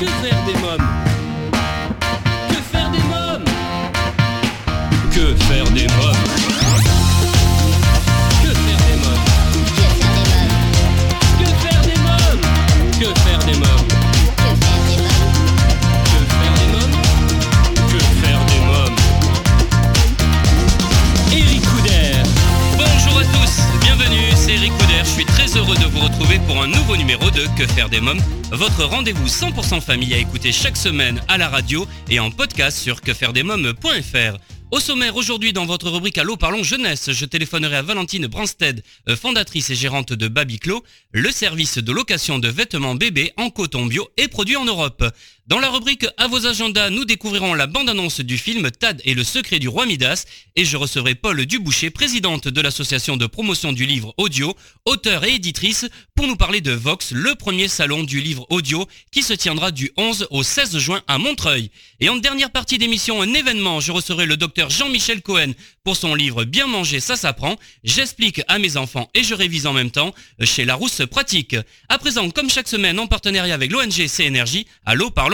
Que faire des mômes? Votre rendez-vous 100% famille à écouter chaque semaine à la radio et en podcast sur quefairedesmômes.fr. Au sommaire aujourd'hui dans votre rubrique Allô parlons jeunesse, je téléphonerai à Valentine Bransted, euh, fondatrice et gérante de Babiclo, le service de location de vêtements bébés en coton bio et produit en Europe. Dans la rubrique À vos agendas, nous découvrirons la bande-annonce du film Tad et le secret du roi Midas et je recevrai Paul Duboucher, présidente de l'association de promotion du livre audio, auteur et éditrice, pour nous parler de Vox, le premier salon du livre audio qui se tiendra du 11 au 16 juin à Montreuil. Et en dernière partie d'émission, un événement, je recevrai le docteur Jean-Michel Cohen pour son livre Bien manger, ça s'apprend. J'explique à mes enfants et je révise en même temps chez Larousse Pratique. À présent, comme chaque semaine, en partenariat avec l'ONG CNRJ, Allô parlons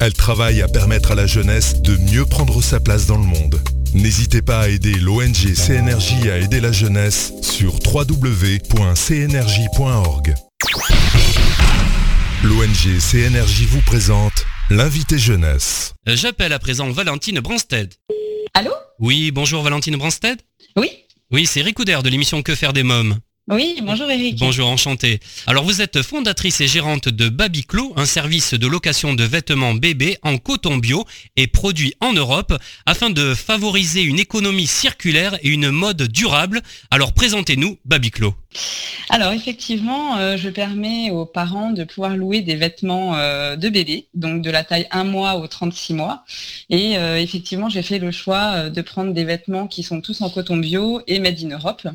Elle travaille à permettre à la jeunesse de mieux prendre sa place dans le monde. N'hésitez pas à aider l'ONG CNRJ à aider la jeunesse sur www.cnrj.org. L'ONG CNRJ vous présente l'invité jeunesse. J'appelle à présent Valentine Bransted. Allô? Oui, bonjour Valentine Bransted. Oui Oui, c'est Ricoudère de l'émission Que faire des mômes? Oui, bonjour Eric. Bonjour, enchanté. Alors vous êtes fondatrice et gérante de Babiclo, un service de location de vêtements bébés en coton bio et produit en Europe afin de favoriser une économie circulaire et une mode durable. Alors présentez-nous Babiclo. Alors effectivement, euh, je permets aux parents de pouvoir louer des vêtements euh, de bébé, donc de la taille 1 mois au 36 mois. Et euh, effectivement, j'ai fait le choix de prendre des vêtements qui sont tous en coton bio et made in Europe.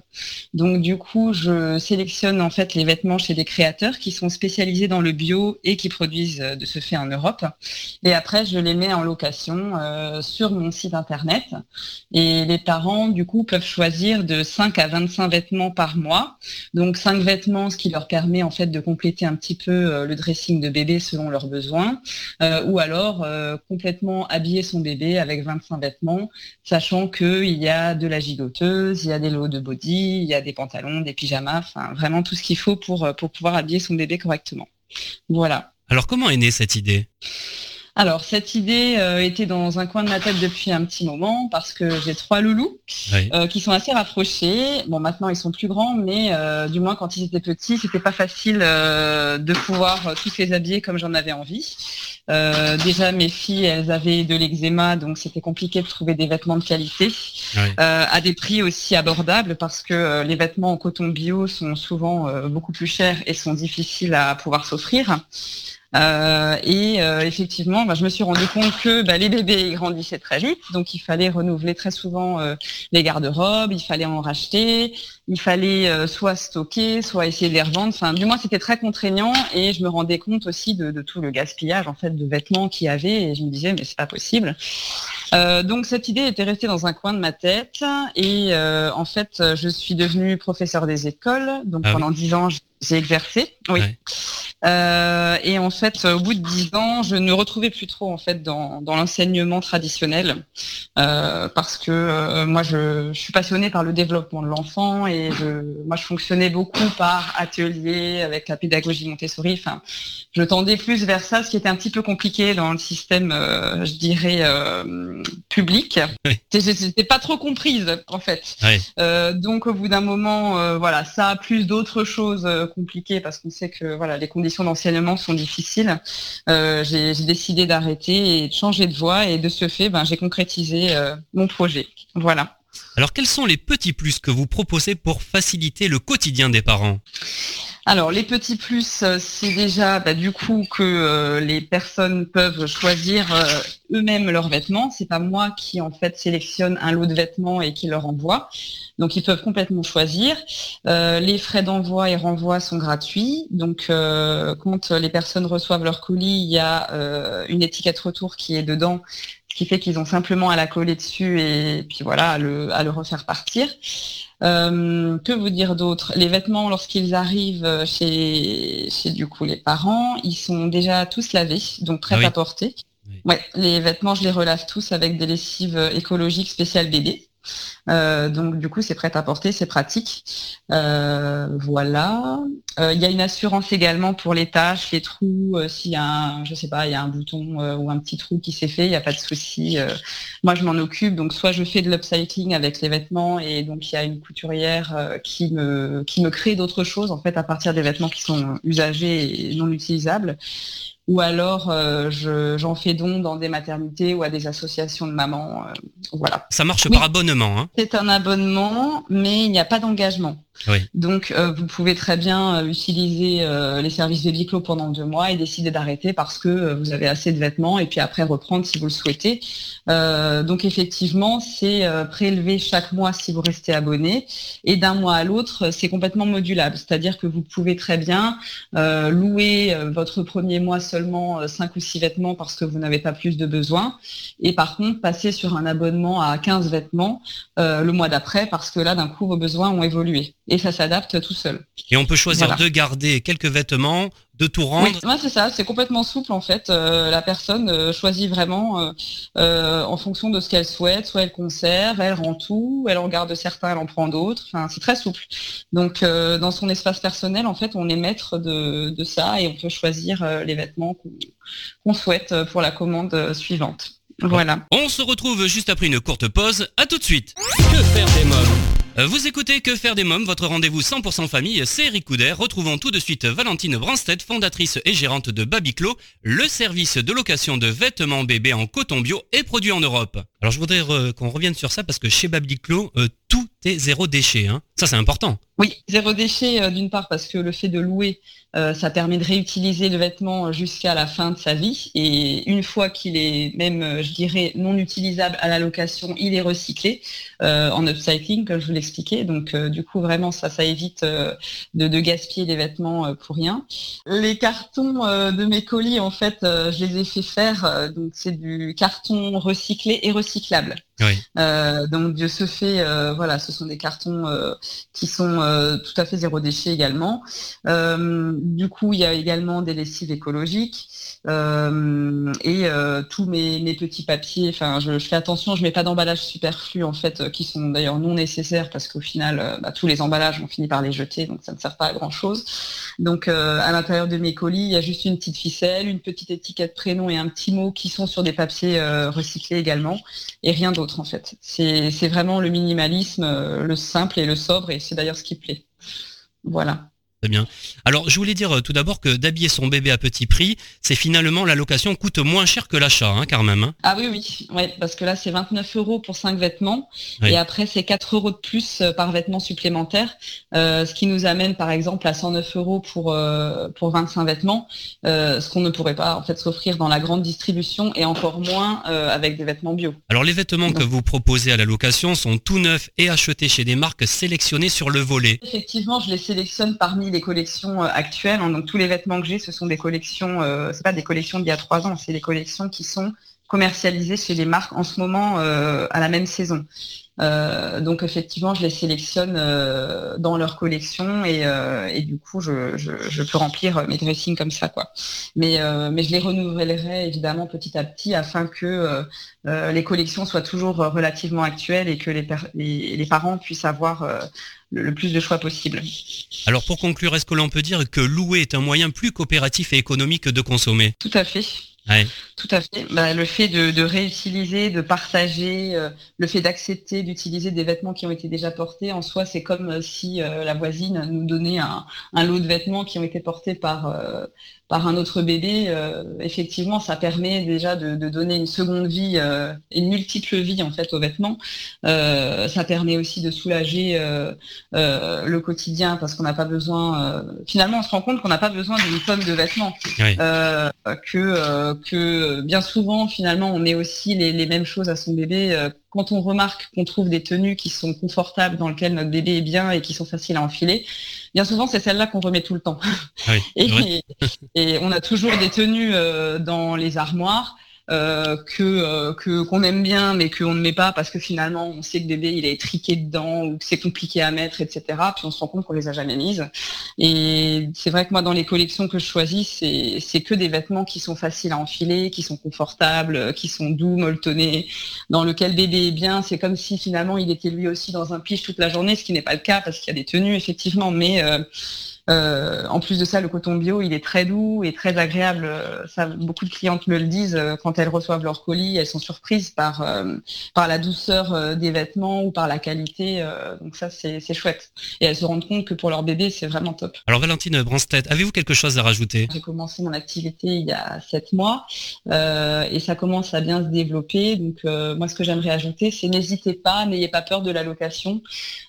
Donc du coup, je sélectionne en fait les vêtements chez des créateurs qui sont spécialisés dans le bio et qui produisent euh, de ce fait en Europe. Et après, je les mets en location euh, sur mon site internet. Et les parents, du coup, peuvent choisir de 5 à 25 vêtements par mois. Donc 5 vêtements, ce qui leur permet en fait de compléter un petit peu euh, le dressing de bébé selon leurs besoins. Ou alors complètement habiller son bébé avec 25 vêtements, sachant qu'il y a de la gigoteuse, il y a des lots de body, il y a des pantalons, des pyjamas, enfin vraiment tout ce qu'il faut pour, euh, pour pouvoir habiller son bébé correctement. Voilà. Alors comment est née cette idée? Alors, cette idée euh, était dans un coin de ma tête depuis un petit moment parce que j'ai trois loulous Oui. euh, qui sont assez rapprochés. Bon, maintenant ils sont plus grands, mais euh, du moins quand ils étaient petits, c'était pas facile de pouvoir tous les habiller comme j'en avais envie. Déjà, mes filles, elles avaient de l'eczéma, donc c'était compliqué de trouver des vêtements de qualité Oui. à des prix aussi abordables parce que les vêtements en coton bio sont souvent beaucoup plus chers et sont difficiles à pouvoir s'offrir. Euh, et euh, effectivement, bah, je me suis rendu compte que bah, les bébés grandissaient très vite, donc il fallait renouveler très souvent euh, les garde-robes, il fallait en racheter, il fallait euh, soit stocker, soit essayer de les revendre. Enfin, du moins, c'était très contraignant et je me rendais compte aussi de, de tout le gaspillage en fait de vêtements qu'il y avait et je me disais mais c'est pas possible. Euh, donc cette idée était restée dans un coin de ma tête et euh, en fait je suis devenue professeur des écoles. Donc Ah pendant dix ans j'ai exercé. Oui. Ouais. Euh, et en fait, au bout de dix ans, je ne retrouvais plus trop en fait dans, dans l'enseignement traditionnel euh, parce que euh, moi, je, je suis passionnée par le développement de l'enfant et je, moi, je fonctionnais beaucoup par atelier avec la pédagogie Montessori. Enfin, je tendais plus vers ça, ce qui était un petit peu compliqué dans le système, euh, je dirais, euh, public. Oui. J'étais pas trop comprise en fait. Euh, donc au bout d'un moment, voilà, ça plus d'autres choses compliquées parce qu'on sait que voilà, les conditions d'enseignement sont difficiles. J'ai décidé d'arrêter et de changer de voie et de ce fait, ben, j'ai concrétisé mon projet. Voilà. Alors quels sont les petits plus que vous proposez pour faciliter le quotidien des parents? Alors les petits plus, c'est déjà bah, du coup que les personnes peuvent choisir eux-mêmes leurs vêtements. C'est pas moi qui en fait sélectionne un lot de vêtements et qui leur envoie. Donc ils peuvent complètement choisir. les frais d'envoi et renvoi sont gratuits. Donc quand les personnes reçoivent leur colis, il y a une étiquette retour qui est dedans ce qui fait qu'ils ont simplement à la coller dessus et puis voilà, à le, refaire partir. Euh, que vous dire d'autre? Les vêtements, lorsqu'ils arrivent chez, chez du coup les parents, ils sont déjà tous lavés, donc prêts ah à porter. Ouais, les vêtements, je les relave tous avec des lessives écologiques spéciales bébé. Euh, donc du coup, c'est prêt à porter, c'est pratique. Euh, voilà. Euh, il y a une assurance également pour les tâches, les trous. S'il y a un, je sais pas, il y a un bouton ou un petit trou qui s'est fait, il n'y a pas de souci. moi, je m'en occupe. Donc soit je fais de l'upcycling avec les vêtements et donc il y a une couturière qui me qui me crée d'autres choses en fait à partir des vêtements qui sont usagés et non utilisables ou alors euh, j'en fais don dans des maternités ou à des associations de mamans. Euh, voilà. Ça marche par abonnement. Hein c'est un abonnement, mais il n'y a pas d'engagement. Donc euh, vous pouvez très bien utiliser les services de Biclo pendant deux mois et décider d'arrêter parce que vous avez assez de vêtements et puis après reprendre si vous le souhaitez. donc effectivement, c'est prélevé chaque mois si vous restez abonné et d'un mois à l'autre, c'est complètement modulable. C'est-à-dire que vous pouvez très bien louer votre premier mois seulement 5 euh, ou 6 vêtements parce que vous n'avez pas plus de besoin. Et par contre, passer sur un abonnement à 15 vêtements euh, le mois d'après parce que là, d'un coup, vos besoins ont évolué. Et ça s'adapte tout seul. Et on peut choisir de garder quelques vêtements, de tout rendre. Oui, c'est ça, c'est complètement souple en fait. Euh, la personne choisit vraiment en fonction de ce qu'elle souhaite. Soit elle conserve, elle rend tout, elle en garde certains, elle en prend d'autres. Enfin, c'est très souple. Donc dans son espace personnel, en fait, on est maître de, de ça et on peut choisir les vêtements qu'on souhaite pour la commande suivante. Voilà. On se retrouve juste après une courte pause. À tout de suite. Que faire des mômes Vous écoutez Que faire des mômes, votre rendez-vous 100% famille, c'est Eric. Retrouvons tout de suite Valentine Branstedt, fondatrice et gérante de Babiclo, le service de location de vêtements bébés en coton bio et produit en Europe. Alors je voudrais qu'on revienne sur ça parce que chez Babiclo, euh, tout est zéro déchet. Hein. C'est important. Oui, zéro déchet euh, d'une part parce que le fait de louer euh, ça permet de réutiliser le vêtement jusqu'à la fin de sa vie. Et une fois qu'il est même, euh, je dirais, non utilisable à la location, il est recyclé en upcycling, comme je vous l'expliquais. Donc, du coup, vraiment, ça, ça évite de, gaspiller des vêtements pour rien. Les cartons de mes colis, en fait, je les ai fait faire. donc, c'est du carton recyclé et recyclable. Donc Dieu se fait, voilà, ce sont des cartons qui sont tout à fait zéro déchet également. Du coup, il y a également des lessives écologiques euh, et euh, tous mes, petits papiers. Enfin, je, fais attention, je mets pas d'emballage superflu en fait, euh, qui sont d'ailleurs non nécessaires parce qu'au final, bah, tous les emballages ont fini par les jeter, donc ça ne sert pas à grand chose. Donc, à l'intérieur de mes colis, il y a juste une petite ficelle, une petite étiquette prénom et un petit mot qui sont sur des papiers recyclés également, et rien d'autre en fait. C'est vraiment le minimalisme, le simple et le sobre, et c'est d'ailleurs ce qui plaît. Voilà bien. Alors, je voulais dire euh, tout d'abord que d'habiller son bébé à petit prix, c'est finalement la location coûte moins cher que l'achat, hein, quand même. Hein. Ah oui, oui, ouais, parce que là, c'est 29 euros pour 5 vêtements. Et après, c'est 4 euros de plus euh, par vêtement supplémentaire. Euh, ce qui nous amène, par exemple, à 109 euros pour, pour 25 vêtements. ce qu'on ne pourrait pas, en fait, s'offrir dans la grande distribution et encore moins avec des vêtements bio. Alors, les vêtements que vous proposez à la location sont tout neufs et achetés chez des marques sélectionnées sur le volet. Effectivement, je les sélectionne parmi les collections euh, actuelles. Hein. donc tous les vêtements que j'ai, ce sont des collections, euh, c'est pas des collections d'il y a trois ans, c'est des collections qui sont commercialisées chez les marques en ce moment euh, à la même saison. donc effectivement, je les sélectionne dans leur collection et, du coup, je, peux remplir mes dressings comme ça, quoi. Mais, mais je les renouvellerai évidemment petit à petit afin que les collections soient toujours relativement actuelles et que les, les parents puissent avoir le plus de choix possible. Alors pour conclure, est-ce que l'on peut dire que louer est un moyen plus coopératif et économique de consommer? Tout à fait. Tout à fait. Bah, le fait de, réutiliser, de partager, euh, le fait d'accepter d'utiliser des vêtements qui ont été déjà portés, en soi, c'est comme euh, si euh, la voisine nous donnait un, lot de vêtements qui ont été portés par, par un autre bébé. effectivement, ça permet déjà de, donner une seconde vie, une multiple vie en fait aux vêtements. ça permet aussi de soulager le quotidien parce qu'on n'a pas besoin. finalement, on se rend compte qu'on n'a pas besoin d'une pomme de vêtements. que que bien souvent, finalement, on met aussi les, mêmes choses à son bébé. Euh, quand on remarque qu'on trouve des tenues qui sont confortables, dans lesquelles notre bébé est bien et qui sont faciles à enfiler, bien souvent, c'est celle-là qu'on remet tout le temps. et, on a toujours des tenues euh, dans les armoires euh, euh, que qu'on aime bien mais qu'on ne met pas parce que finalement on sait que bébé il est triqué dedans ou que c'est compliqué à mettre etc puis on se rend compte qu'on les a jamais mises. Et c'est vrai que moi dans les collections que je choisis c'est c'est que des vêtements qui sont faciles à enfiler qui sont confortables qui sont doux molletonnés dans lequel bébé est bien. C'est comme si finalement il était lui aussi dans un pige toute la journée ce qui n'est pas le cas parce qu'il y a des tenues effectivement. Mais euh, euh, en plus de ça, le coton bio, il est très doux et très agréable. Ça, beaucoup de clientes me le disent euh, quand elles reçoivent leur colis, elles sont surprises par euh, par la douceur des vêtements ou par la qualité. donc ça, c'est chouette. Et elles se rendent compte que pour leur bébé, c'est vraiment top. Alors Valentine Branstedt, avez-vous quelque chose à rajouter? J'ai commencé mon activité il y a sept mois et ça commence à bien se développer. Donc moi, ce que j'aimerais ajouter, c'est n'hésitez pas, n'ayez pas peur de la location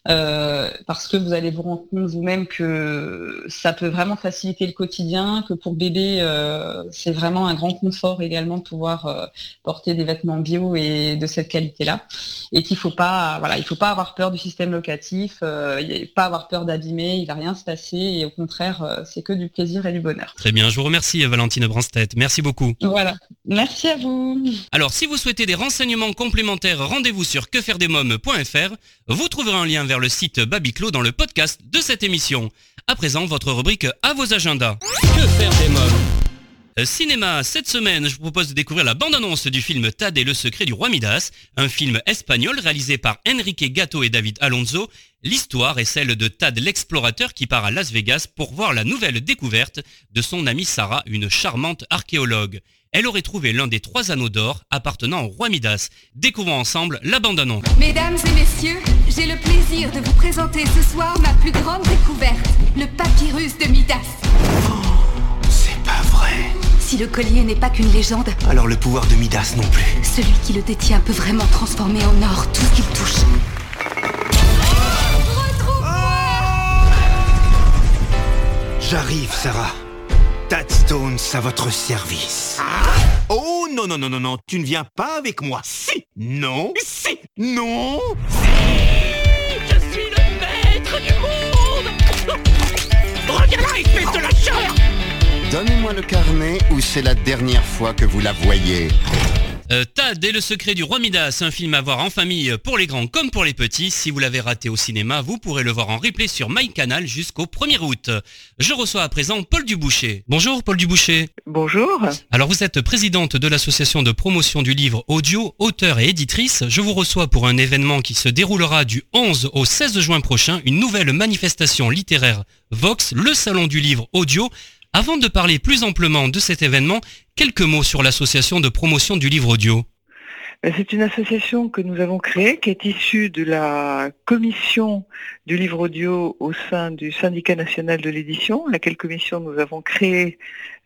parce que vous allez vous rendre compte vous-même que ça peut vraiment faciliter le quotidien, que pour bébé, euh, c'est vraiment un grand confort également de pouvoir euh, porter des vêtements bio et de cette qualité-là. Et qu'il faut pas, voilà, il faut pas avoir peur du système locatif, euh, pas avoir peur d'abîmer, il va rien se passer et au contraire, c'est que du plaisir et du bonheur. Très bien, je vous remercie Valentine Branstedt, merci beaucoup. Voilà, merci à vous. Alors si vous souhaitez des renseignements complémentaires, rendez-vous sur quefairedesmoms.fr. Vous trouverez un lien vers le site Babiclo dans le podcast de cette émission. À présent, votre rubrique à vos agendas. Que faire des mômes euh, Cinéma, cette semaine, je vous propose de découvrir la bande-annonce du film Tad et le secret du roi Midas, un film espagnol réalisé par Enrique Gatto et David Alonso. L'histoire est celle de Tad l'explorateur qui part à Las Vegas pour voir la nouvelle découverte de son amie Sarah, une charmante archéologue. Elle aurait trouvé l'un des trois anneaux d'or appartenant au roi Midas. Découvrons ensemble la bande-annonce. Mesdames et messieurs, j'ai le plaisir de vous présenter ce soir ma plus grande découverte, le papyrus de Midas. Oh, c'est pas vrai. Si le collier n'est pas qu'une légende, alors le pouvoir de Midas non plus. Celui qui le détient peut vraiment transformer en or tout ce qu'il touche. J'arrive, Sarah. Tadstones à votre service. Oh non, non, non, non, non, tu ne viens pas avec moi. Si Non Si Non Je suis le maître du monde Reviens là, espèce de lâcheur Donnez-moi le carnet ou c'est la dernière fois que vous la voyez. Euh, Tad et le secret du roi Midas, un film à voir en famille pour les grands comme pour les petits. Si vous l'avez raté au cinéma, vous pourrez le voir en replay sur MyCanal jusqu'au 1er août. Je reçois à présent Paul Duboucher. Bonjour Paul Duboucher. Bonjour. Alors vous êtes présidente de l'association de promotion du livre audio, auteur et éditrice. Je vous reçois pour un événement qui se déroulera du 11 au 16 juin prochain, une nouvelle manifestation littéraire Vox, le salon du livre audio, avant de parler plus amplement de cet événement, quelques mots sur l'association de promotion du livre audio. Ben, c'est une association que nous avons créée, qui est issue de la commission du livre audio au sein du syndicat national de l'édition, laquelle commission nous avons créée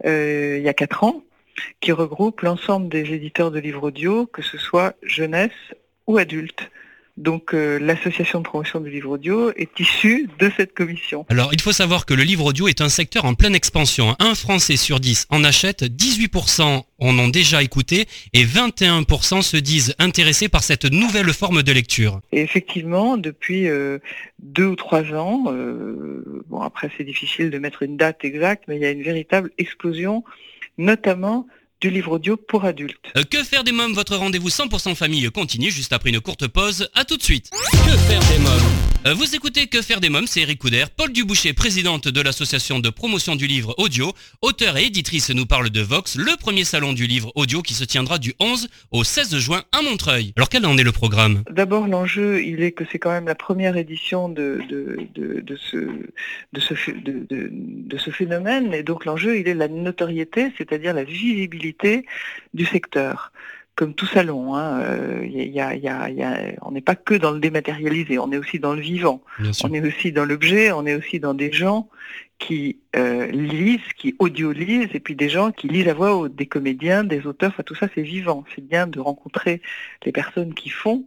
euh, il y a quatre ans, qui regroupe l'ensemble des éditeurs de livres audio, que ce soit jeunesse ou adultes. Donc euh, l'association de promotion du livre audio est issue de cette commission. Alors il faut savoir que le livre audio est un secteur en pleine expansion. Un Français sur 10 en achète, 18% en ont déjà écouté et 21% se disent intéressés par cette nouvelle forme de lecture. Et effectivement, depuis euh, deux ou trois ans, euh, bon après c'est difficile de mettre une date exacte, mais il y a une véritable explosion, notamment du livre audio pour adultes. Euh, que faire des mômes? Votre rendez-vous 100% famille continue juste après une courte pause. À tout de suite. Que faire des mômes? Euh, Vous écoutez Que faire des mômes, c'est Eric Couder. Paul Duboucher, présidente de l'association de promotion du livre audio, auteur et éditrice, nous parle de Vox, le premier salon du livre audio qui se tiendra du 11 au 16 juin à Montreuil. Alors quel en est le programme? D'abord, l'enjeu, il est que c'est quand même la première édition de, de, de, de ce, de, ce, ph- de, de- de ce phénomène. Et donc, l'enjeu, il est la notoriété, c'est-à-dire la visibilité du secteur. Comme tout salon, hein, euh, il y a- il y a- il y a- on n'est pas que dans le dématérialisé, on est aussi dans le vivant. On est aussi dans l'objet, on est aussi dans des gens qui euh, lisent, qui audio-lisent, et puis des gens qui lisent à voix haute, des comédiens, des auteurs, enfin tout ça c'est vivant. C'est bien de rencontrer les personnes qui font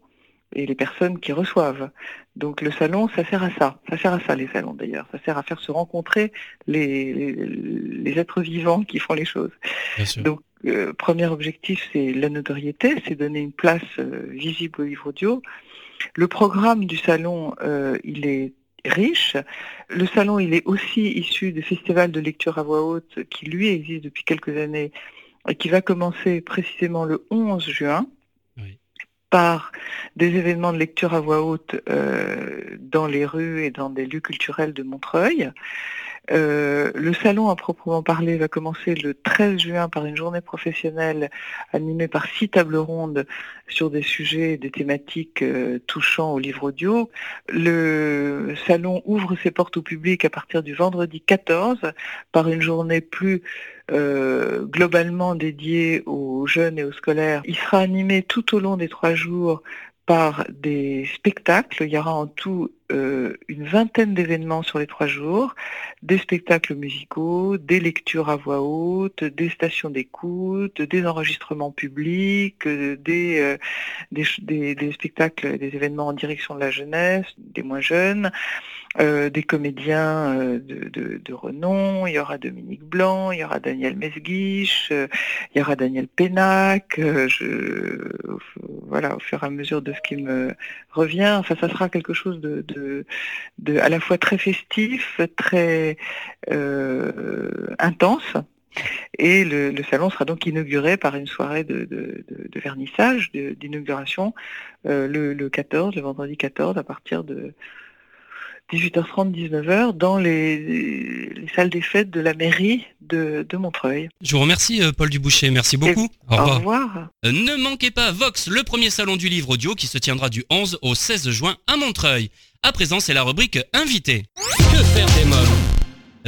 et les personnes qui reçoivent. Donc le salon, ça sert à ça. Ça sert à ça les salons d'ailleurs. Ça sert à faire se rencontrer les, les, les êtres vivants qui font les choses. Donc, euh, premier objectif, c'est la notoriété, c'est donner une place euh, visible au livre audio. Le programme du salon, euh, il est riche. Le salon, il est aussi issu du festival de lecture à voix haute qui, lui, existe depuis quelques années et qui va commencer précisément le 11 juin Oui. par des événements de lecture à voix haute euh, dans les rues et dans des lieux culturels de Montreuil. Euh, le salon à proprement parler va commencer le 13 juin par une journée professionnelle animée par six tables rondes sur des sujets, des thématiques euh, touchant au livre audio. Le salon ouvre ses portes au public à partir du vendredi 14 par une journée plus euh, globalement dédiée aux jeunes et aux scolaires. Il sera animé tout au long des trois jours par des spectacles. Il y aura en tout euh, une vingtaine d'événements sur les trois jours, des spectacles musicaux, des lectures à voix haute, des stations d'écoute, des enregistrements publics, euh, euh, des spectacles, des événements en direction de la jeunesse, des moins jeunes, euh, des comédiens euh, de, de- renom. Il y aura Dominique Blanc, il y aura Daniel Mesguiche, euh, il y aura Daniel Pénac. euh, je, voilà, au fur et à mesure de ce qui me revient, enfin, ça sera quelque chose de, de, de à la fois très festif, très euh, intense. Et le, le salon sera donc inauguré par une soirée de, de, de- vernissage, d'inauguration, le, le 14, le vendredi 14, à partir de 18h30, 19h, dans les, les salles des fêtes de la mairie de, de Montreuil. Je vous remercie euh, Paul Duboucher, merci beaucoup. Au Au revoir. revoir. Euh, Ne manquez pas Vox, le premier salon du livre audio qui se tiendra du 11 au 16 juin à Montreuil. À présent, c'est la rubrique Invité. Que faire des mômes Euh,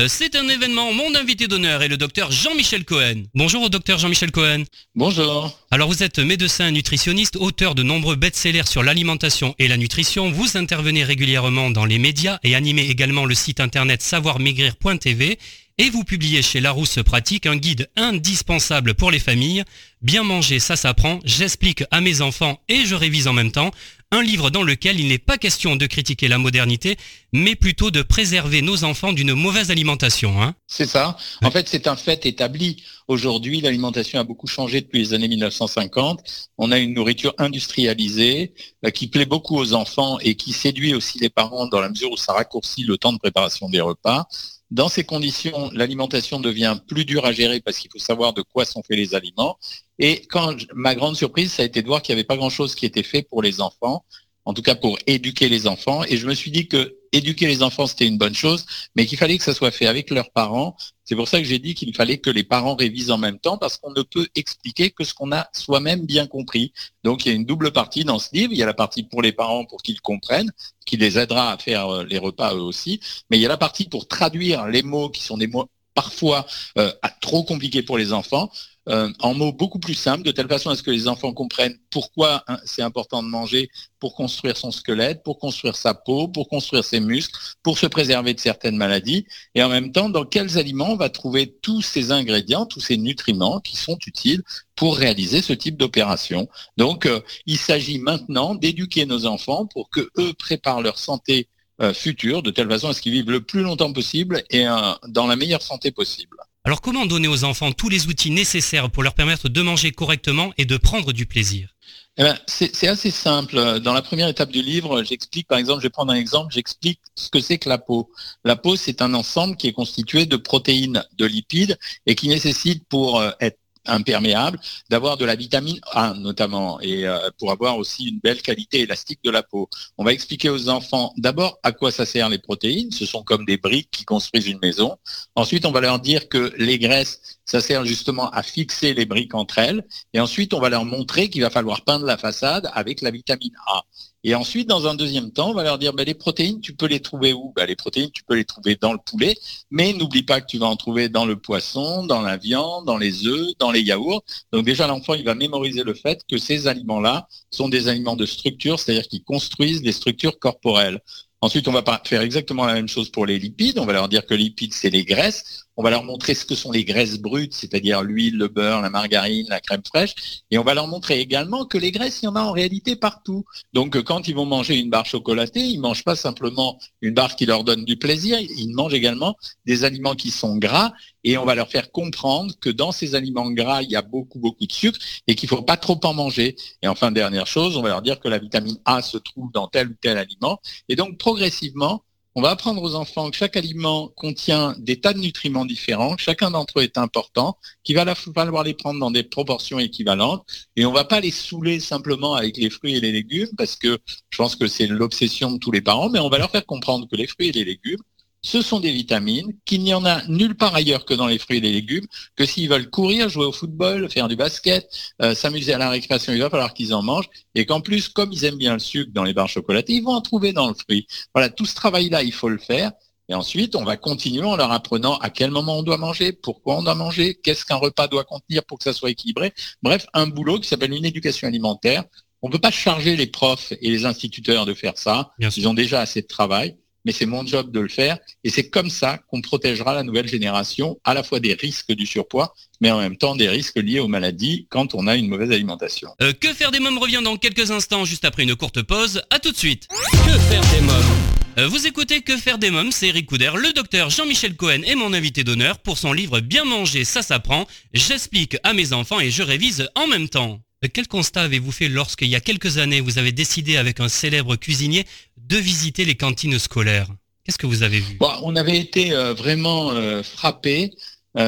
C'est un événement, mon invité d'honneur est le docteur Jean-Michel Cohen. Bonjour au docteur Jean-Michel Cohen. Bonjour. Alors vous êtes médecin nutritionniste, auteur de nombreux best-sellers sur l'alimentation et la nutrition. Vous intervenez régulièrement dans les médias et animez également le site internet savoirmaigrir.tv. Et vous publiez chez Larousse Pratique un guide indispensable pour les familles. Bien manger, ça s'apprend. J'explique à mes enfants et je révise en même temps. Un livre dans lequel il n'est pas question de critiquer la modernité, mais plutôt de préserver nos enfants d'une mauvaise alimentation. Hein C'est ça. En fait, c'est un fait établi. Aujourd'hui, l'alimentation a beaucoup changé depuis les années 1950. On a une nourriture industrialisée euh, qui plaît beaucoup aux enfants et qui séduit aussi les parents dans la mesure où ça raccourcit le temps de préparation des repas. Dans ces conditions, l'alimentation devient plus dure à gérer parce qu'il faut savoir de quoi sont faits les aliments. Et quand ma grande surprise, ça a été de voir qu'il n'y avait pas grand-chose qui était fait pour les enfants, en tout cas pour éduquer les enfants. Et je me suis dit que éduquer les enfants, c'était une bonne chose, mais qu'il fallait que ça soit fait avec leurs parents. C'est pour ça que j'ai dit qu'il fallait que les parents révisent en même temps, parce qu'on ne peut expliquer que ce qu'on a soi-même bien compris. Donc il y a une double partie dans ce livre. Il y a la partie pour les parents pour qu'ils comprennent, qui les aidera à faire euh, les repas eux aussi, mais il y a la partie pour traduire les mots qui sont des mots parfois euh, trop compliqués pour les enfants, euh, en mots beaucoup plus simples, de telle façon à ce que les enfants comprennent pourquoi hein, c'est important de manger pour construire son squelette, pour construire sa peau, pour construire ses muscles, pour se préserver de certaines maladies, et en même temps, dans quels aliments on va trouver tous ces ingrédients, tous ces nutriments qui sont utiles pour réaliser ce type d'opération. Donc, euh, il s'agit maintenant d'éduquer nos enfants pour que eux préparent leur santé euh, future de telle façon à ce qu'ils vivent le plus longtemps possible et euh, dans la meilleure santé possible. Alors comment donner aux enfants tous les outils nécessaires pour leur permettre de manger correctement et de prendre du plaisir? Eh ben, c'est assez simple. Dans la première étape du livre, j'explique, par exemple, je vais prendre un exemple, j'explique ce que c'est que la peau. La peau, c'est un ensemble qui est constitué de protéines, de lipides, et qui nécessite pour euh, être imperméable, d'avoir de la vitamine A notamment, et euh, pour avoir aussi une belle qualité élastique de la peau. On va expliquer aux enfants d'abord à quoi ça sert les protéines. Ce sont comme des briques qui construisent une maison. Ensuite, on va leur dire que les graisses, ça sert justement à fixer les briques entre elles. Et ensuite, on va leur montrer qu'il va falloir peindre la façade avec la vitamine A. Et ensuite, dans un deuxième temps, on va leur dire, ben, les protéines, tu peux les trouver où? Ben, Les protéines, tu peux les trouver dans le poulet, mais n'oublie pas que tu vas en trouver dans le poisson, dans la viande, dans les œufs, dans les yaourts. Donc déjà, l'enfant, il va mémoriser le fait que ces aliments-là sont des aliments de structure, c'est-à-dire qu'ils construisent des structures corporelles. Ensuite, on va faire exactement la même chose pour les lipides. On va leur dire que lipides, c'est les graisses. On va leur montrer ce que sont les graisses brutes, c'est-à-dire l'huile, le beurre, la margarine, la crème fraîche. Et on va leur montrer également que les graisses, il y en a en réalité partout. Donc, quand ils vont manger une barre chocolatée, ils ne mangent pas simplement une barre qui leur donne du plaisir. Ils mangent également des aliments qui sont gras. Et on va leur faire comprendre que dans ces aliments gras, il y a beaucoup, beaucoup de sucre et qu'il ne faut pas trop en manger. Et enfin, dernière chose, on va leur dire que la vitamine A se trouve dans tel ou tel aliment. Et donc, progressivement, on va apprendre aux enfants que chaque aliment contient des tas de nutriments différents, chacun d'entre eux est important, qu'il va falloir les prendre dans des proportions équivalentes, et on va pas les saouler simplement avec les fruits et les légumes, parce que je pense que c'est l'obsession de tous les parents, mais on va leur faire comprendre que les fruits et les légumes, ce sont des vitamines, qu'il n'y en a nulle part ailleurs que dans les fruits et les légumes, que s'ils veulent courir, jouer au football, faire du basket, euh, s'amuser à la récréation, il va falloir qu'ils en mangent, et qu'en plus, comme ils aiment bien le sucre dans les barres chocolatées, ils vont en trouver dans le fruit. Voilà, tout ce travail-là, il faut le faire. Et ensuite, on va continuer en leur apprenant à quel moment on doit manger, pourquoi on doit manger, qu'est-ce qu'un repas doit contenir pour que ça soit équilibré. Bref, un boulot qui s'appelle une éducation alimentaire. On ne peut pas charger les profs et les instituteurs de faire ça. Ils ont déjà assez de travail mais c'est mon job de le faire. Et c'est comme ça qu'on protégera la nouvelle génération à la fois des risques du surpoids, mais en même temps des risques liés aux maladies quand on a une mauvaise alimentation. Euh, que faire des mômes revient dans quelques instants, juste après une courte pause. À tout de suite. Que faire des mômes? Euh, vous écoutez Que faire des mômes, c'est Eric Couder, le docteur Jean-Michel Cohen est mon invité d'honneur pour son livre Bien manger, ça s'apprend. J'explique à mes enfants et je révise en même temps. Euh, quel constat avez-vous fait lorsqu'il y a quelques années, vous avez décidé avec un célèbre cuisinier de visiter les cantines scolaires? Qu'est-ce que vous avez vu? On avait été euh, vraiment euh, frappés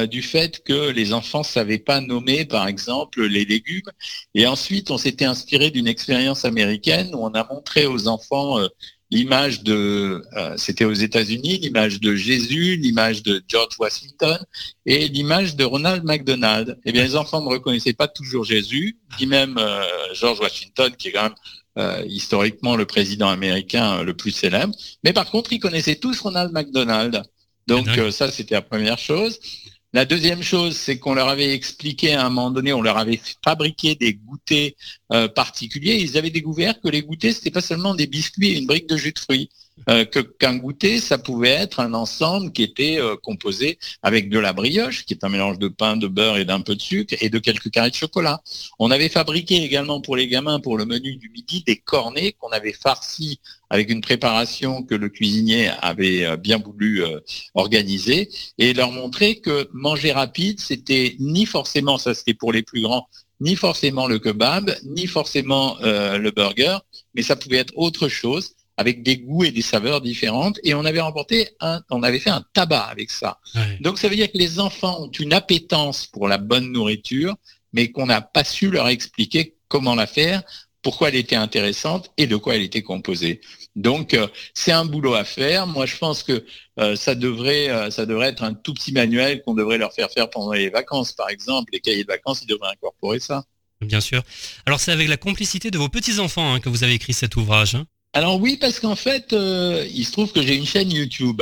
du fait que les enfants ne savaient pas nommer, par exemple, les légumes. Et ensuite, on s'était inspiré d'une expérience américaine où on a montré aux enfants l'image de, euh, c'était aux États-Unis, l'image de Jésus, l'image de George Washington et l'image de Ronald McDonald. Eh bien, les enfants ne reconnaissaient pas toujours Jésus, ni même euh, George Washington, qui est quand même euh, historiquement le président américain le plus célèbre. Mais par contre, ils connaissaient tous Ronald McDonald. Donc ça, c'était la première chose. La deuxième chose, c'est qu'on leur avait expliqué à un moment donné, on leur avait fabriqué des goûters euh, particuliers. Ils avaient découvert que les goûters, c'était pas seulement des biscuits et une brique de jus de fruits. Euh, que qu'un goûter, ça pouvait être un ensemble qui était euh, composé avec de la brioche, qui est un mélange de pain, de beurre et d'un peu de sucre, et de quelques carrés de chocolat. On avait fabriqué également pour les gamins, pour le menu du midi, des cornets qu'on avait farcis avec une préparation que le cuisinier avait euh, bien voulu organiser, et leur montrer que manger rapide, c'était ni forcément, ça c'était pour les plus grands, ni forcément le kebab, ni forcément le burger, mais ça pouvait être autre chose avec des goûts et des saveurs différentes. Et on avait remporté un, on avait fait un tabac avec ça. Donc ça veut dire que les enfants ont une appétence pour la bonne nourriture, mais qu'on n'a pas su leur expliquer comment la faire, pourquoi elle était intéressante et de quoi elle était composée. Donc euh, c'est un boulot à faire. Moi je pense que euh, ça devrait euh, ça devrait être un tout petit manuel qu'on devrait leur faire faire pendant les vacances, par exemple. Les cahiers de vacances, ils devraient incorporer ça. Bien sûr. Alors c'est avec la complicité de vos petits-enfants hein, que vous avez écrit cet ouvrage. Hein alors oui, parce qu'en fait, euh, il se trouve que j'ai une chaîne YouTube.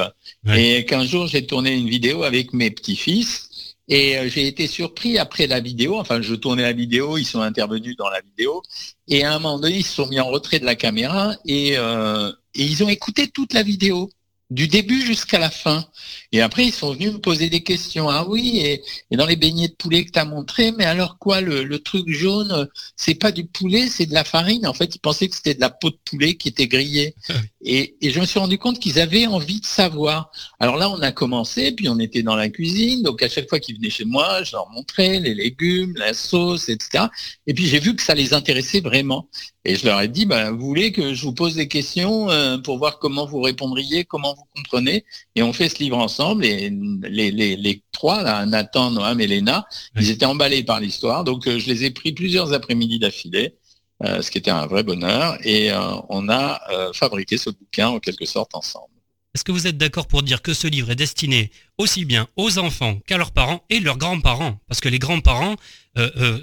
Et qu'un jour j'ai tourné une vidéo avec mes petits-fils. Et euh, j'ai été surpris après la vidéo. Enfin, je tournais la vidéo, ils sont intervenus dans la vidéo. Et à un moment donné, ils se sont mis en retrait de la caméra. Et, euh, et ils ont écouté toute la vidéo du début jusqu'à la fin. Et après, ils sont venus me poser des questions. Ah oui, et, dans les beignets de poulet que tu as montré, mais alors quoi, le, truc jaune, c'est pas du poulet, c'est de la farine. En fait, ils pensaient que c'était de la peau de poulet qui était grillée. Ah et, et je me suis rendu compte qu'ils avaient envie de savoir. Alors là, on a commencé, puis on était dans la cuisine. Donc à chaque fois qu'ils venaient chez moi, je leur montrais les légumes, la sauce, etc. Et puis j'ai vu que ça les intéressait vraiment. Et je leur ai dit, bah, vous voulez que je vous pose des questions euh, pour voir comment vous répondriez, comment vous comprenez? Et on fait ce livre ensemble. Et les, les, les trois, là, Nathan, Noam et Léna, ils étaient emballés par l'histoire. Donc euh, je les ai pris plusieurs après-midi d'affilée, euh, ce qui était un vrai bonheur. Et on a fabriqué ce bouquin en quelque sorte ensemble. Est-ce que vous êtes d'accord pour dire que ce livre est destiné aussi bien aux enfants qu'à leurs parents et leurs grands-parents? Parce que les grands-parents,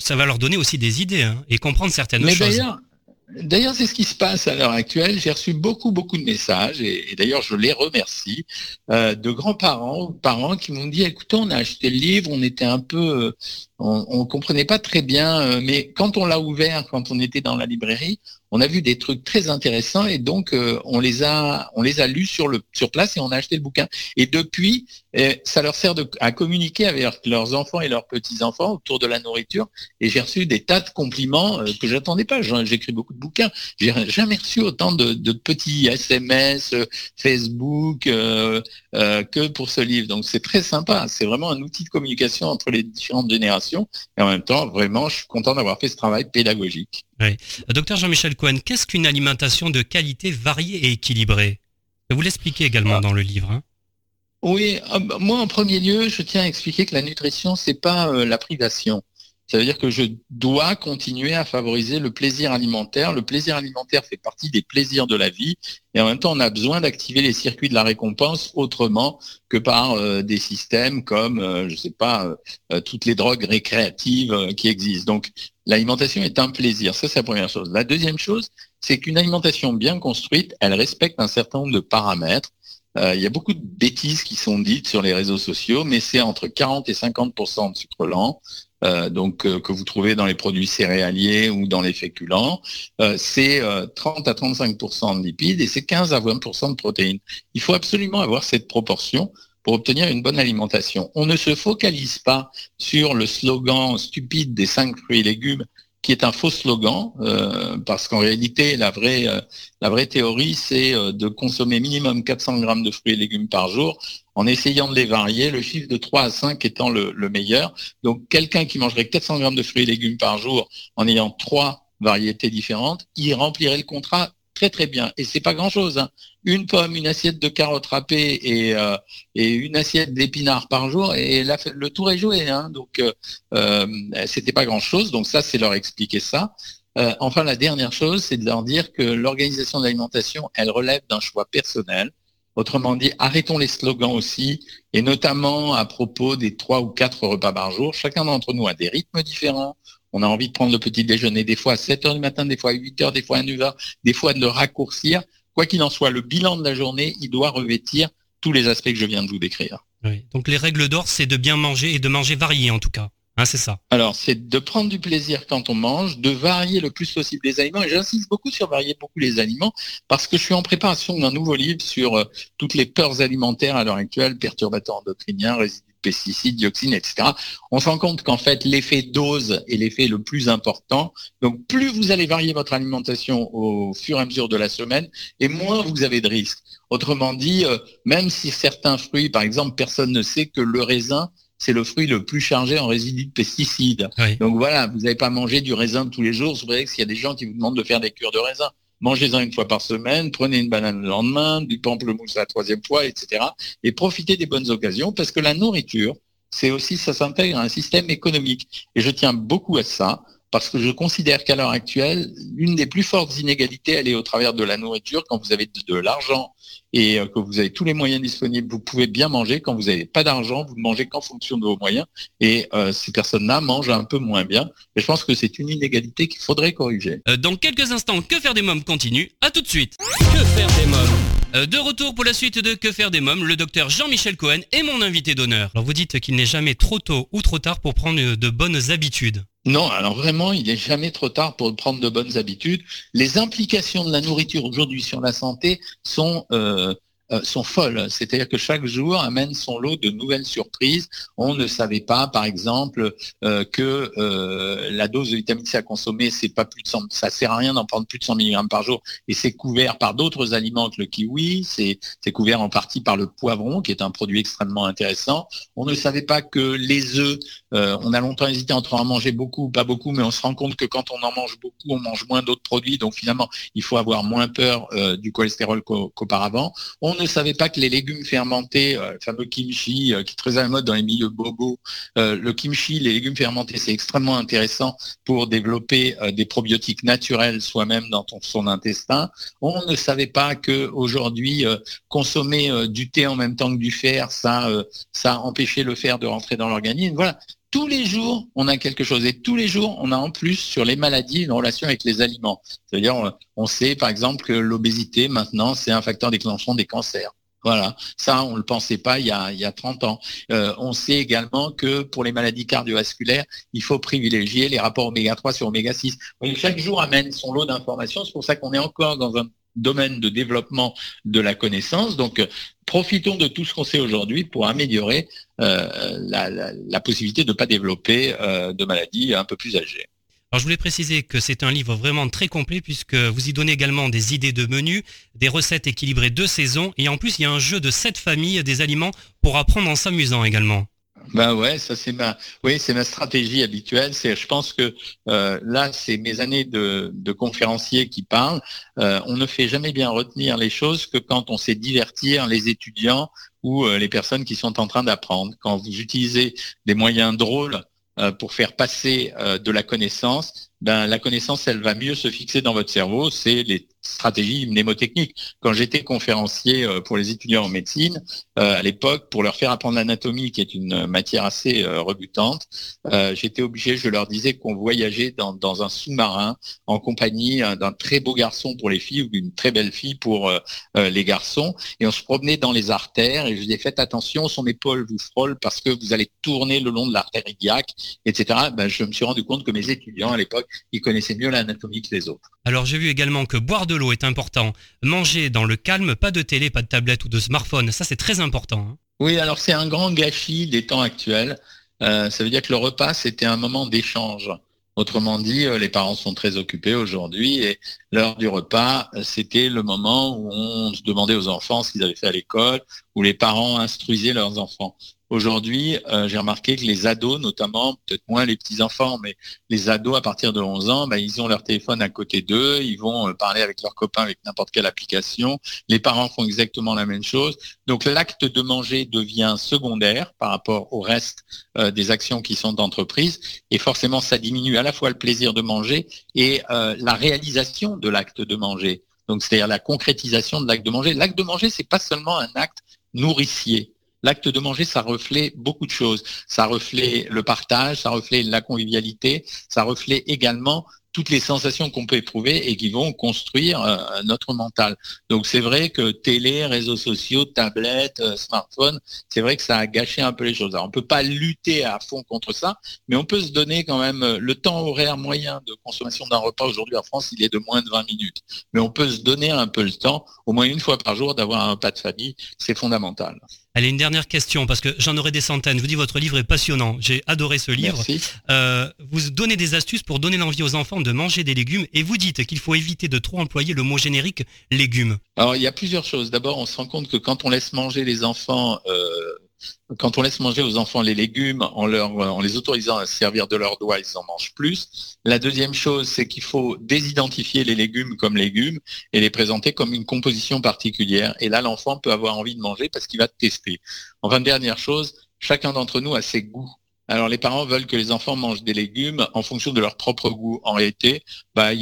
ça va leur donner aussi des idées hein, et comprendre certaines Mais choses. D'ailleurs, c'est ce qui se passe à l'heure actuelle. J'ai reçu beaucoup, beaucoup de messages, et, d'ailleurs, je les remercie, euh, de grands-parents parents qui m'ont dit, écoutez, on a acheté le livre, on était un peu, on, ne comprenait pas très bien, euh, mais quand on l'a ouvert, quand on était dans la librairie, on a vu des trucs très intéressants et donc euh, on les a lus sur place et on a acheté le bouquin. Et depuis, euh, ça leur sert à communiquer avec leurs enfants et leurs petits enfants autour de la nourriture. Et j'ai reçu des tas de compliments euh, que j'attendais pas. J'écris beaucoup de bouquins. J'ai jamais reçu autant de petits SMS, Facebook que pour ce livre. Donc c'est très sympa. C'est vraiment un outil de communication entre les différentes générations. Et en même temps, vraiment, je suis content d'avoir fait ce travail pédagogique. Oui. Docteur Jean-Michel Cohen, qu'est-ce qu'une alimentation de qualité variée et équilibrée? Vous l'expliquez également ah. dans le livre. Hein? oui, ah, bah, moi en premier lieu, je tiens à expliquer que la nutrition, c'est pas euh, la privation. Ça veut dire que je dois continuer à favoriser le plaisir alimentaire. Le plaisir alimentaire fait partie des plaisirs de la vie et en même temps, on a besoin d'activer les circuits de la récompense autrement que par euh, des systèmes comme, euh, je sais pas, euh, toutes les drogues récréatives qui existent. Donc, l'alimentation est un plaisir. Ça, c'est la première chose. La deuxième chose, c'est qu'une alimentation bien construite, elle respecte un certain nombre de paramètres. il y a beaucoup de bêtises qui sont dites sur les réseaux sociaux, mais c'est entre 40 et 50% de sucre lent. Euh, donc euh, que vous trouvez dans les produits céréaliers ou dans les féculents, euh, c'est 30 à 35% de lipides et c'est 15 à 20% de protéines. Il faut absolument avoir cette proportion pour obtenir une bonne alimentation. On ne se focalise pas sur le slogan stupide des cinq fruits et légumes qui est un faux slogan, parce qu'en réalité, la vraie, la vraie théorie, c'est de consommer minimum 400 grammes de fruits et légumes par jour, en essayant de les varier, le chiffre de 3 à 5 étant le, le meilleur. Donc, quelqu'un qui mangerait 400 grammes de fruits et légumes par jour en ayant trois variétés différentes, il remplirait le contrat très très bien. Et c'est pas grand chose. Hein. Une pomme, une assiette de carottes râpées et, euh, une assiette d'épinards par jour et le tour est joué. Hein. Donc euh, euh, c'était pas grand chose. Donc ça, c'est leur expliquer ça. Euh, enfin, la dernière chose, c'est de leur dire que l'organisation de l'alimentation, elle relève d'un choix personnel. Autrement dit, arrêtons les slogans aussi, et notamment à propos des trois ou quatre repas par jour. Chacun d'entre nous a des rythmes différents. On a envie de prendre le petit déjeuner des fois à 7 heures du matin, des fois à 8 heures, des fois à 9 heures, des fois de raccourcir. Quoi qu'il en soit, le bilan de la journée, il doit revêtir tous les aspects que je viens de vous décrire. Donc les règles d'or, c'est de bien manger et de manger varié en tout cas. Hein, c'est. Alors, c'est de prendre du plaisir quand on mange, de varier le plus possible les aliments. Et j'insiste beaucoup sur varier beaucoup les aliments parce que je suis en préparation d'un nouveau livre sur euh, toutes les peurs alimentaires à l'heure actuelle, perturbateurs endocriniens, résidus pesticides, dioxines, etc. On se rend compte qu'en fait, l'effet dose est l'effet le plus important. Donc, plus vous allez varier votre alimentation au fur et à mesure de la semaine, et moins vous avez de risques. Autrement dit, euh, même si certains fruits, par exemple, personne ne sait que le raisin, c'est le fruit le plus chargé en résidus de pesticides. Donc voilà, vous n'avez pas mangé du raisin tous les jours. C'est vrai que s'il y a des gens qui vous demandent de faire des cures de raisin, mangez-en une fois par semaine, prenez une banane le lendemain, du pamplemousse la troisième fois, etc. Et profitez des bonnes occasions parce que la nourriture, c'est aussi, ça s'intègre à un système économique. Et je tiens beaucoup à ça parce que je considère qu'à l'heure actuelle, une des plus fortes inégalités, elle est au travers de la nourriture. Quand vous avez de, l'argent et euh, que vous avez tous les moyens disponibles, vous pouvez bien manger. Quand vous n'avez pas d'argent, vous ne mangez qu'en fonction de vos moyens. Et euh, ces personnes-là mangent un peu moins bien. Et je pense que c'est une inégalité qu'il faudrait corriger. Euh, dans quelques instants, Que faire des mômes continue. À tout de suite. Que faire des mômes? De retour pour la suite de Que faire des mômes, le docteur Jean-Michel Cohen est mon invité d'honneur. Alors vous dites qu'il n'est jamais trop tôt ou trop tard pour prendre de bonnes habitudes. Non, alors vraiment, il n'est jamais trop tard pour prendre de bonnes habitudes. Les implications de la nourriture aujourd'hui sur la santé sont euh, euh, sont folles. C'est-à-dire que chaque jour amène son lot de nouvelles surprises. On ne savait pas, par exemple, euh, que euh, la dose de vitamine C à consommer, c'est pas plus de 100, ça sert à rien d'en prendre plus de 100 mg par jour, et c'est couvert par d'autres aliments que le kiwi. C'est couvert en partie par le poivron, qui est un produit extrêmement intéressant. On ne savait pas que les œufs, on a longtemps hésité entre en manger beaucoup ou pas beaucoup, mais on se rend compte que quand on en mange beaucoup, on mange moins d'autres produits, donc finalement, il faut avoir moins peur du cholestérol qu'auparavant. Ne savait pas que les légumes fermentés, euh, le fameux kimchi, euh, qui est à la mode dans les milieux bobos, euh, le kimchi, les légumes fermentés, c'est extrêmement intéressant pour développer des probiotiques naturels soi-même dans son intestin. On ne savait pas que aujourd'hui consommer du thé en même temps que du fer, ça, ça empêchait le fer de rentrer dans l'organisme. Voilà, tous les jours, on a quelque chose. Et tous les jours, on a en plus sur les maladies une relation avec les aliments. C'est-à-dire, on sait par exemple que l'obésité, maintenant, c'est un facteur déclenchant des cancers. Voilà, ça, on ne le pensait pas il y a, il 30 ans. Euh, on sait également que pour les maladies cardiovasculaires, il faut privilégier les rapports oméga 3 sur oméga 6. chaque jour amène son lot d'informations. C'est pour ça qu'on est encore dans un domaine de développement de la connaissance. Donc, euh, profitons de tout ce qu'on sait aujourd'hui pour améliorer euh, la, possibilité de ne pas développer euh, de maladies un peu plus âgées. Alors je voulais préciser que c'est un livre vraiment très complet puisque vous y donnez également des idées de menus, des recettes équilibrées de saison et en plus il y a un jeu de sept familles des aliments pour apprendre en s'amusant également. Ben ouais, ça c'est ma, oui, c'est ma stratégie habituelle. C'est, je pense que euh, là, c'est mes années de, de conférencier qui parlent. Euh, on ne fait jamais bien retenir les choses que quand on sait divertir les étudiants ou euh, les personnes qui sont en train d'apprendre. Quand vous utilisez des moyens drôles pour faire passer de la connaissance, ben la connaissance, elle va mieux se fixer dans votre cerveau. C'est les stratégie mnémotechnique. Quand j'étais conférencier euh, pour les étudiants en médecine, euh, à l'époque, pour leur faire apprendre l'anatomie, qui est une matière assez euh, rebutante, j'étais obligé, je leur disais qu'on voyageait dans, dans un sous-marin en compagnie d'un très beau garçon pour les filles ou d'une très belle fille pour les garçons, et on se promenait dans les artères, et je disais faites attention, son épaule vous frôle parce que vous allez tourner le long de l'artère iliaque, etc. Ben, je me suis rendu compte que mes étudiants à l'époque, ils connaissaient mieux l'anatomie que les autres. Alors j'ai vu également que boire de est important. Manger dans le calme, pas de télé, pas de tablette ou de smartphone, ça c'est très important. Hein. Oui, alors c'est un grand gâchis des temps actuels. Euh, ça veut dire que le repas, c'était un moment d'échange. Autrement dit, euh, les parents sont très occupés aujourd'hui et l'heure du repas, euh, c'était le moment où on se demandait aux enfants ce qu'ils avaient fait à l'école, où les parents instruisaient leurs enfants. Aujourd'hui, euh, j'ai remarqué que les ados, notamment, peut-être moins les petits-enfants, mais les ados à partir de 11 ans, ben, ils ont leur téléphone à côté d'eux, ils vont euh, parler avec leurs copains avec n'importe quelle application. Les parents font exactement la même chose. Donc l'acte de manger devient secondaire par rapport au reste euh, des actions qui sont d'entreprise. Et forcément, ça diminue à la fois le plaisir de manger et la réalisation de l'acte de manger. Donc c'est-à-dire la concrétisation de l'acte de manger. L'acte de manger, c'est pas seulement un acte nourricier L'acte de manger, ça reflète beaucoup de choses. Ça reflète le partage, ça reflète la convivialité, ça reflète également toutes les sensations qu'on peut éprouver et qui vont construire euh, notre mental. Donc c'est vrai que télé, réseaux sociaux, tablettes, euh, smartphones, c'est vrai que ça a gâché un peu les choses. Alors on peut pas lutter à fond contre ça, mais on peut se donner quand même euh, le temps horaire moyen de consommation d'un repas aujourd'hui en France, il est de moins de 20 minutes. Mais on peut se donner un peu le temps, au moins une fois par jour, d'avoir un repas de famille, c'est fondamental. Allez, une dernière question, parce que j'en aurai des centaines. Je vous dis, votre livre est passionnant. J'ai adoré ce livre. Euh, vous donnez des astuces pour donner l'envie aux enfants de manger des légumes et vous dites qu'il faut éviter de trop employer le mot générique légumes. Alors, il y a plusieurs choses. D'abord, on se rend compte que quand on laisse manger les enfants euh, quand on laisse manger aux enfants les légumes en, leur, en les autorisant à servir de leurs doigts, ils en mangent plus. La deuxième chose, c'est qu'il faut désidentifier les légumes comme légumes et les présenter comme une composition particulière. Et là, l'enfant peut avoir envie de manger parce qu'il va tester. Enfin, dernière chose, chacun d'entre nous a ses goûts. Alors les parents veulent que les enfants mangent des légumes en fonction de leur propre goût. En réalité, bah,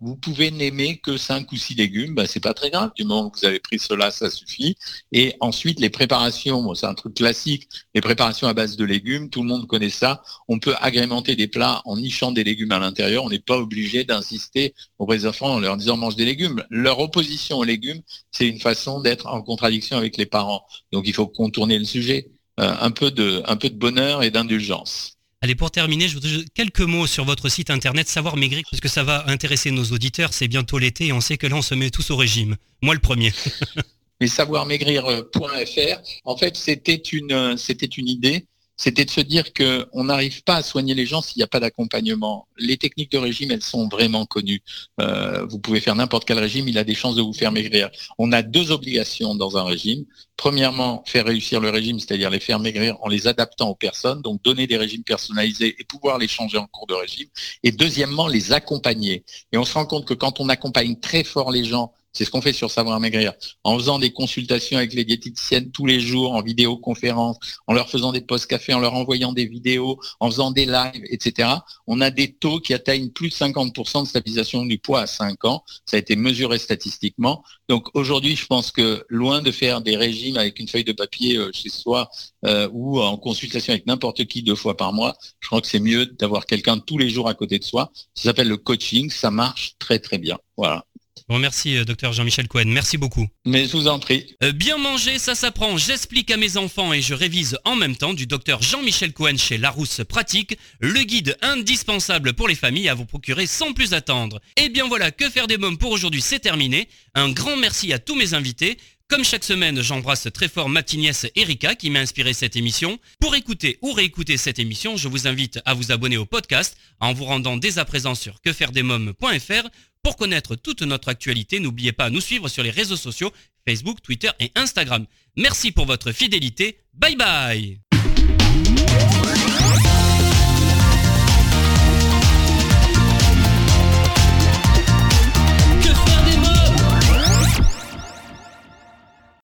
vous pouvez n'aimer que 5 ou 6 légumes, bah, c'est pas très grave. Du moment que vous avez pris cela, ça suffit. Et ensuite, les préparations, c'est un truc classique, les préparations à base de légumes, tout le monde connaît ça. On peut agrémenter des plats en nichant des légumes à l'intérieur. On n'est pas obligé d'insister auprès des enfants en leur disant mange des légumes. Leur opposition aux légumes, c'est une façon d'être en contradiction avec les parents. Donc il faut contourner le sujet. Euh, un, peu de, un peu de bonheur et d'indulgence. Allez, pour terminer, je voudrais quelques mots sur votre site internet Savoir Maigrir, parce que ça va intéresser nos auditeurs. C'est bientôt l'été et on sait que là, on se met tous au régime. Moi, le premier. mais savoirmaigrir.fr, en fait, c'était une, c'était une idée c'était de se dire qu'on n'arrive pas à soigner les gens s'il n'y a pas d'accompagnement. Les techniques de régime, elles sont vraiment connues. Euh, vous pouvez faire n'importe quel régime, il a des chances de vous faire maigrir. On a deux obligations dans un régime. Premièrement, faire réussir le régime, c'est-à-dire les faire maigrir en les adaptant aux personnes, donc donner des régimes personnalisés et pouvoir les changer en cours de régime. Et deuxièmement, les accompagner. Et on se rend compte que quand on accompagne très fort les gens c'est ce qu'on fait sur Savoir Maigrir. En faisant des consultations avec les diététiciennes tous les jours, en vidéoconférence, en leur faisant des posts café, en leur envoyant des vidéos, en faisant des lives, etc. On a des taux qui atteignent plus de 50% de stabilisation du poids à 5 ans. Ça a été mesuré statistiquement. Donc aujourd'hui, je pense que loin de faire des régimes avec une feuille de papier euh, chez soi euh, ou en consultation avec n'importe qui deux fois par mois, je crois que c'est mieux d'avoir quelqu'un tous les jours à côté de soi. Ça s'appelle le coaching. Ça marche très très bien. Voilà. Bon, merci, euh, docteur Jean-Michel Cohen. Merci beaucoup. Mais je vous en prie. Euh, bien manger, ça s'apprend. J'explique à mes enfants et je révise en même temps du docteur Jean-Michel Cohen chez Larousse Pratique, le guide indispensable pour les familles à vous procurer sans plus attendre. Et bien voilà, que faire des mômes pour aujourd'hui, c'est terminé. Un grand merci à tous mes invités. Comme chaque semaine, j'embrasse très fort ma Erika qui m'a inspiré cette émission. Pour écouter ou réécouter cette émission, je vous invite à vous abonner au podcast en vous rendant dès à présent sur quefairedesmoms.fr pour connaître toute notre actualité, n'oubliez pas à nous suivre sur les réseaux sociaux Facebook, Twitter et Instagram. Merci pour votre fidélité. Bye bye